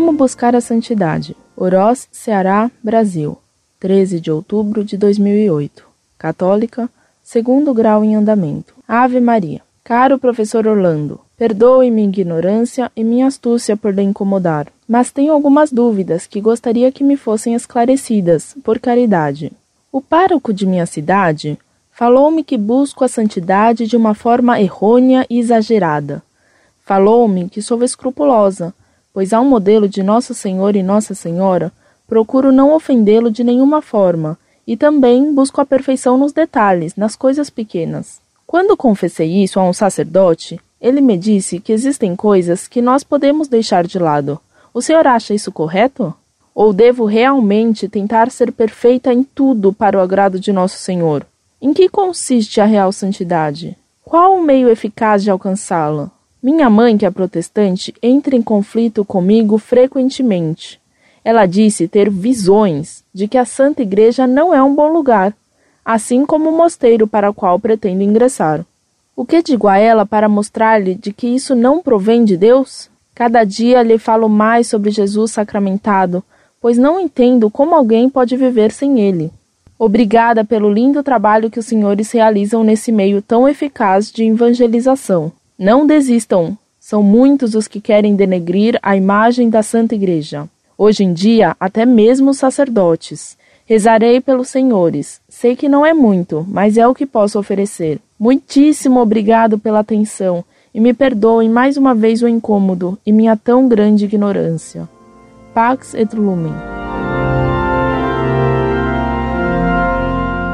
buscar a santidade? Oroz, Ceará, Brasil. 13 de outubro de 2008. Católica, segundo grau em andamento. Ave Maria. Caro professor Orlando, perdoe minha ignorância e minha astúcia por lhe incomodar, mas tenho algumas dúvidas que gostaria que me fossem esclarecidas, por caridade. O pároco de minha cidade falou-me que busco a santidade de uma forma errônea e exagerada. Falou-me que sou escrupulosa, pois um modelo de Nosso Senhor e Nossa Senhora, procuro não ofendê-lo de nenhuma forma, e também busco a perfeição nos detalhes, nas coisas pequenas. Quando confessei isso a um sacerdote, ele me disse que existem coisas que nós podemos deixar de lado. O senhor acha isso correto? Ou devo realmente tentar ser perfeita em tudo para o agrado de Nosso Senhor? Em que consiste a real santidade? Qual o meio eficaz de alcançá-la? Minha mãe, que é protestante, entra em conflito comigo frequentemente. Ela disse ter visões de que a Santa Igreja não é um bom lugar, assim como o mosteiro para o qual pretendo ingressar. O que digo a ela para mostrar-lhe de que isso não provém de Deus? Cada dia lhe falo mais sobre Jesus sacramentado, pois não entendo como alguém pode viver sem ele. Obrigada pelo lindo trabalho que os senhores realizam nesse meio tão eficaz de evangelização. Não desistam, são muitos os que querem denegrir a imagem da Santa Igreja. Hoje em dia, até mesmo os sacerdotes. Rezarei pelos senhores. Sei que não é muito, mas é o que posso oferecer. Muitíssimo obrigado pela atenção e me perdoem mais uma vez o incômodo e minha tão grande ignorância. Pax et Lumen.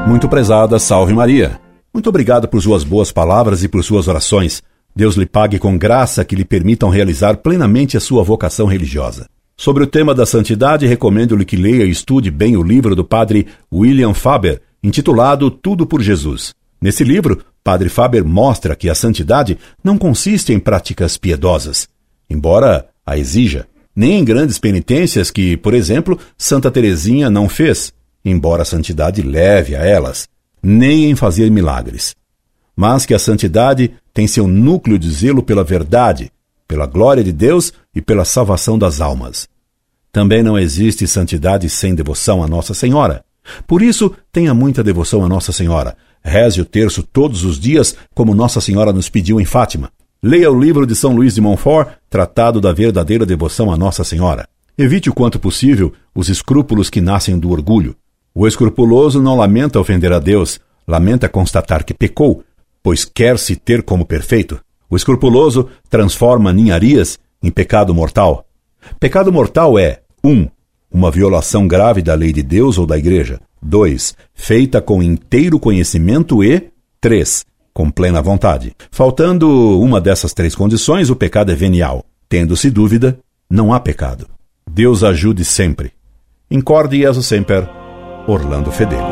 Muito prezada, salve Maria. Muito obrigado por suas boas palavras e por suas orações. Deus lhe pague com graça que lhe permitam realizar plenamente a sua vocação religiosa. Sobre o tema da santidade, recomendo-lhe que leia e estude bem o livro do padre William Faber, intitulado Tudo por Jesus. Nesse livro, Padre Faber mostra que a santidade não consiste em práticas piedosas, embora a exija, nem em grandes penitências que, por exemplo, Santa Teresinha não fez, embora a santidade leve a elas, nem em fazer milagres. Mas que a santidade tem seu núcleo de zelo pela verdade, pela glória de Deus e pela salvação das almas. Também não existe santidade sem devoção a Nossa Senhora. Por isso, tenha muita devoção a Nossa Senhora. Reze o terço todos os dias, como Nossa Senhora nos pediu em Fátima. Leia o livro de São Luís de Montfort, Tratado da Verdadeira Devoção a Nossa Senhora. Evite o quanto possível os escrúpulos que nascem do orgulho. O escrupuloso não lamenta ofender a Deus, lamenta constatar que pecou, pois quer se ter como perfeito. O escrupuloso transforma ninharias em pecado mortal. Pecado mortal é 1. Um, uma violação grave da lei de Deus ou da Igreja. 2. Feita com inteiro conhecimento e 3. Com plena vontade. Faltando uma dessas três condições, o pecado é venial. Tendo-se dúvida, não há pecado. Deus ajude sempre. Incorde Jesus Semper Orlando Fedeli.